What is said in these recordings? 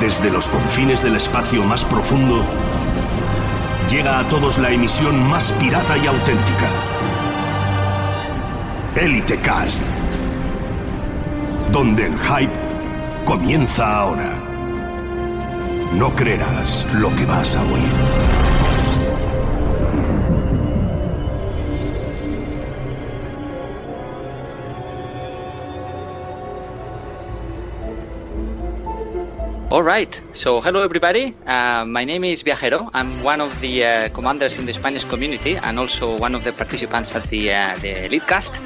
Desde los confines del espacio más profundo, llega a todos la emisión más pirata y auténtica. Elite Cast. Donde el hype comienza ahora. No creerás lo que vas a oír. All right. So, hello everybody. Uh, my name is Viajero. I'm one of the uh, commanders in the Spanish community and also one of the participants at the uh, the Elite Cast,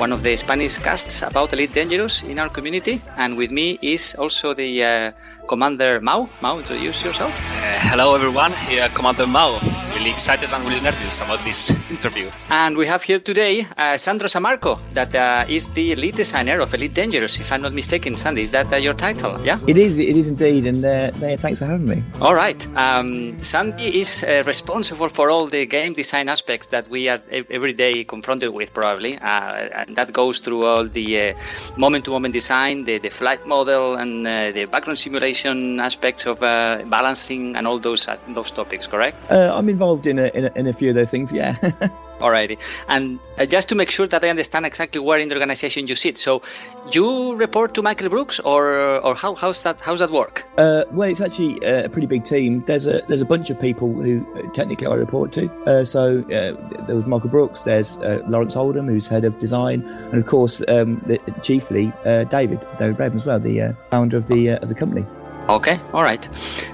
one of the Spanish casts about Elite Dangerous in our community. And with me is also the uh, commander Mau. Mau, introduce yourself. Uh, hello everyone, here Commander Mao. Really excited and really nervous about this interview. And we have here today uh, Sandro Sammarco, that uh, is the lead designer of Elite Dangerous. If I'm not mistaken, Sandy, is that uh, your title? Yeah. It is, it is indeed, and uh, yeah, thanks for having me. All right. Um, Sandy is uh, responsible for all the game design aspects that we are every day confronted with, probably. Uh, and that goes through all the moment to moment design, the, the flight model, and uh, the background simulation aspects of uh, balancing and all those uh, those topics, correct? Uh, I'm involved in a, in a in a few of those things. Yeah. Alrighty. And uh, just to make sure that I understand exactly where in the organization you sit, so you report to Michael Brookes, or or how how's that how's that work? Uh, well, it's actually uh, a pretty big team. There's a there's a bunch of people who uh, technically I report to. Uh, so uh, there was Michael Brookes. There's uh, Lawrence Oldham, who's head of design, and of course, um, the, chiefly uh, David David Braben as well, the uh, founder of the uh, of the company. Okay, all right.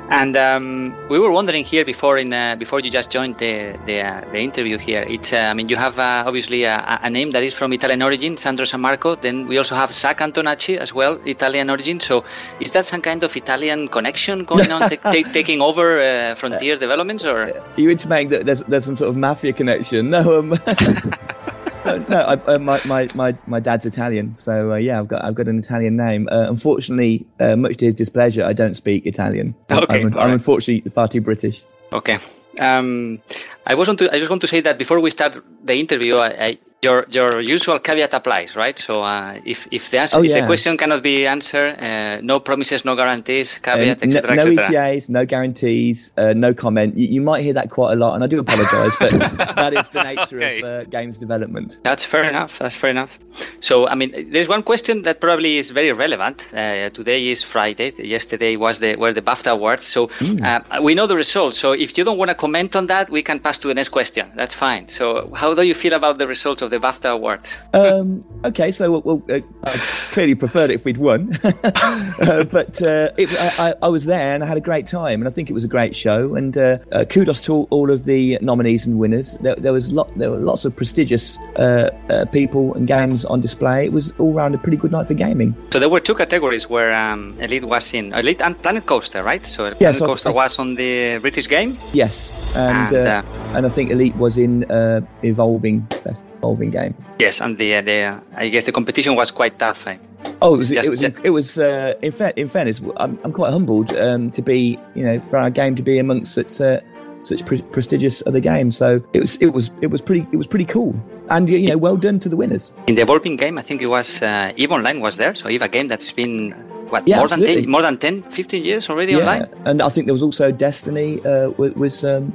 And um, we were wondering here before in uh, before you just joined the the, uh, the interview here. It's uh, I mean you have uh, obviously a, a name that is from Italian origin, Sandro Sammarco. Then we also have Zac Antonaci as well, Italian origin. So is that some kind of Italian connection going on, ta- ta- taking over uh, Frontier developments, or Are you intimating that there's there's some sort of mafia connection? No, um, no, no I, uh, my, my, my, my dad's Italian, so uh, yeah, I've got I've got an Italian name. Uh, unfortunately, uh, much to his displeasure, I don't speak Italian. Okay, I'm, I'm alright. unfortunately far too British. Okay. Um, I was want to. I just want to say that before we start the interview, I, I, your your usual caveat applies, right? So uh, if if the answer, Oh, if the question cannot be answered, uh, no promises, no guarantees, caveat, no, etc., no etc. ETAs, no guarantees, uh, no comment. You, you might hear that quite a lot, and I do apologise, but that is the nature Okay. of uh, games development. That's fair enough. That's fair enough. So, I mean, there's one question that probably is very relevant. Uh, today is Friday. Yesterday was the were the BAFTA awards. So uh, we know the results. So if you don't want to comment on that, we can pass to the next question. That's fine. So how do you feel about the results of the BAFTA awards? Um, okay, so well, uh, I clearly preferred it if we'd won, uh, but uh, it, I, I- was there and I had a great time, and I think it was a great show. And uh, uh, kudos to all, all of the nominees and winners. There, there was lot, there were lots of prestigious uh, uh, people and games on display. It was all round a pretty good night for gaming. So there were two categories where um, Elite was in Elite and Planet Coaster, right? So Planet Yes, I- Coaster I- was on the British game. Yes, and And, uh, and I think Elite was in uh, evolving best evolving game. Yes, and the the I guess the competition was quite tough. eh? Oh, it was. Just- it was. It was. Uh, in, fa- in fairness, I'm, I'm quite humbled um, to be, you know, for our game to be amongst such uh, such pre- prestigious other games. So it was. It was. It was pretty. It was pretty cool. And you know, well done to the winners. In the evolving game, I think it was uh, Eve Online was there. So Eve, a game that's been what Yeah, more than 10, more than 10, 15 years already online. And I think there was also Destiny uh, was, was um,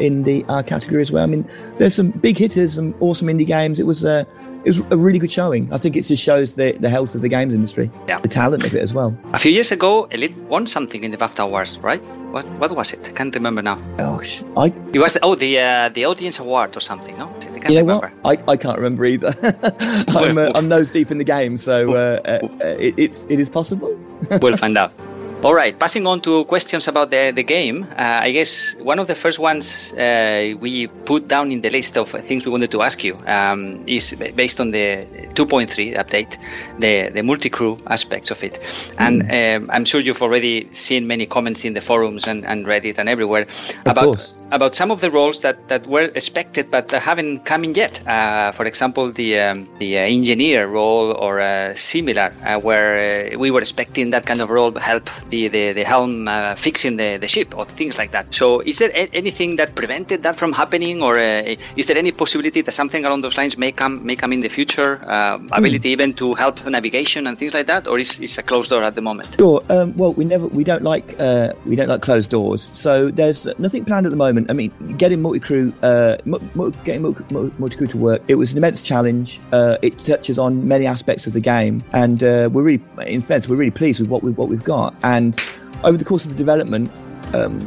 in the our category as well. I mean, there's some big hitters, some awesome indie games. It was. Uh, it was a really good showing. I think it just shows the, the health of the games industry, Yeah. the talent of it as well. A few years ago, Elite won something in the BAFTA Awards, right? What what was it? I can't remember now. Gosh, I It was oh the uh, the audience award or something, no? I can't You know remember. what? I, I can't remember either. I'm, uh, I'm nose deep in the game, so uh, uh, uh, it, it's it is possible. we'll find out. All right, passing on to questions about the, the game. Uh, I guess one of the first ones uh, we put down in the list of things we wanted to ask you um, is based on the 2.3 update, the, the multi crew aspects of it. And um, I'm sure you've already seen many comments in the forums and, and Reddit and everywhere about course. about some of the roles that, that were expected but haven't come in yet. Uh, for example, the um, the uh, engineer role or uh, similar, uh, where uh, we were expecting that kind of role to help the the, the helm uh, fixing the, the ship or things like that. So, is there a- anything that prevented that from happening, or uh, is there any possibility that something along those lines may come may come in the future? Uh, ability even to help navigation and things like that, or is is a closed door at the moment? Sure. Um, well, we never we don't like uh, we don't like closed doors. So there's nothing planned at the moment. I mean, getting multi crew uh, mu- getting multi crew to work. It was an immense challenge. Uh, it touches on many aspects of the game, and uh, we're really, in fairness, we're really pleased with what we what we've got. And over the course of the development. Um,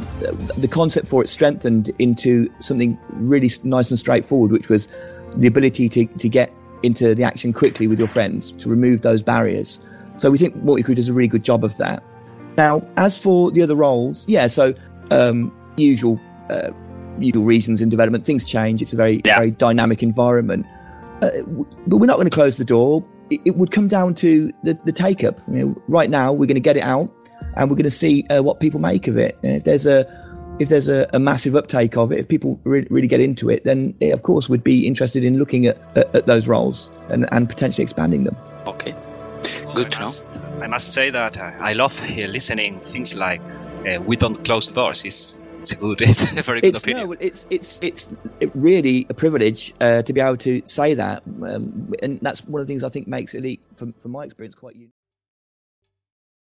the concept for it strengthened into something really nice and straightforward, which was the ability to, to get into the action quickly with your friends, to remove those barriers. So we think Multicrew does a really good job of that. Now, as for the other roles, yeah, so um, usual uh, usual reasons in development, things change. It's a very Yeah. very dynamic environment, uh, w- but we're not going to close the door. It, it would come down to the, the take up. You know, right now, we're going to get it out, and we're going to see uh, what people make of it. And if there's a if there's a, a massive uptake of it, if people re- really get into it, then eh, of course we'd be interested in looking at, at, at those roles and, and potentially expanding them. Okay. Good I to know. must, I must say that uh, I love uh, listening things like uh, "We don't close doors." It's it's a good, it's a very good It's opinion. no, it's it's it's really a privilege uh, to be able to say that, um, and that's one of the things I think makes Elite, from, from my experience, quite unique.